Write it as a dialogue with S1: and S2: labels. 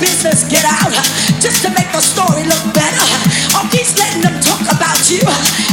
S1: business, get out. Just to make the story look better. Oh, keep letting them talk about you.